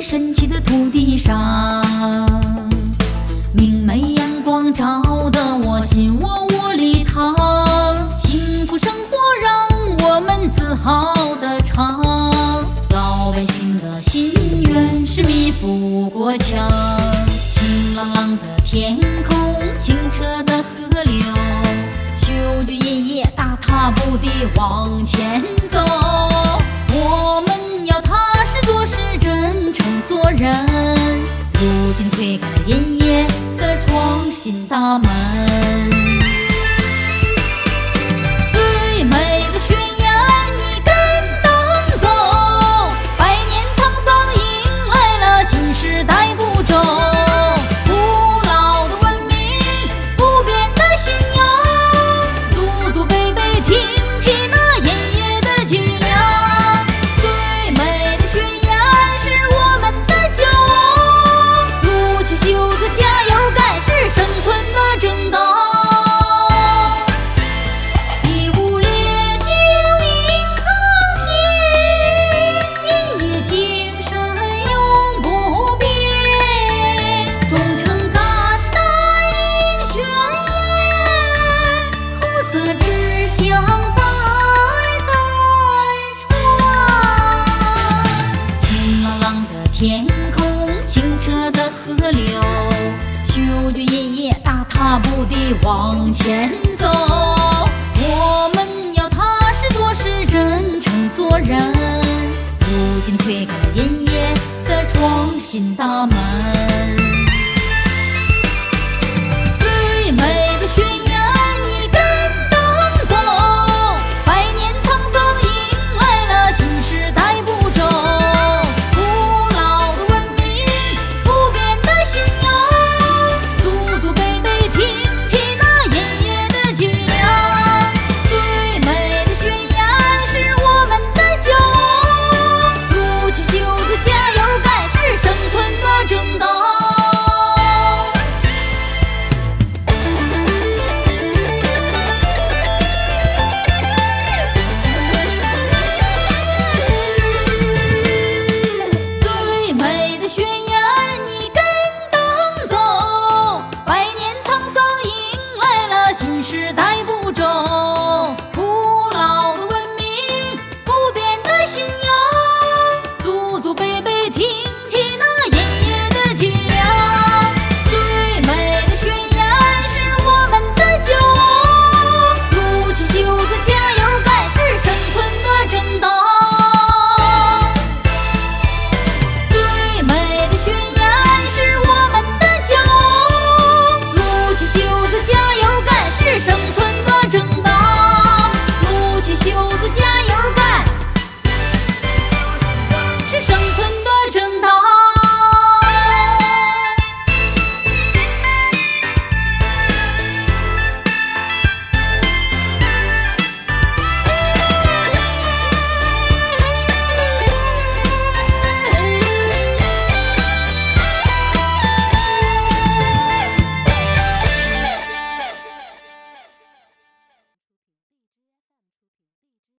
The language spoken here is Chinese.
神奇的土地上，明媚阳光照得我心窝窝里淌，幸福生活让我们自豪的唱，老百姓的心愿是米富国强，晴朗朗的天空，清澈的河流，修军爷爷大踏步地往前走。人。如今推开了爷爷的创新大门。清澈的河流，修举爷爷大踏步地往前走。我们要踏实做事，真诚做人。如今推开了爷爷的创新大门。五只鸡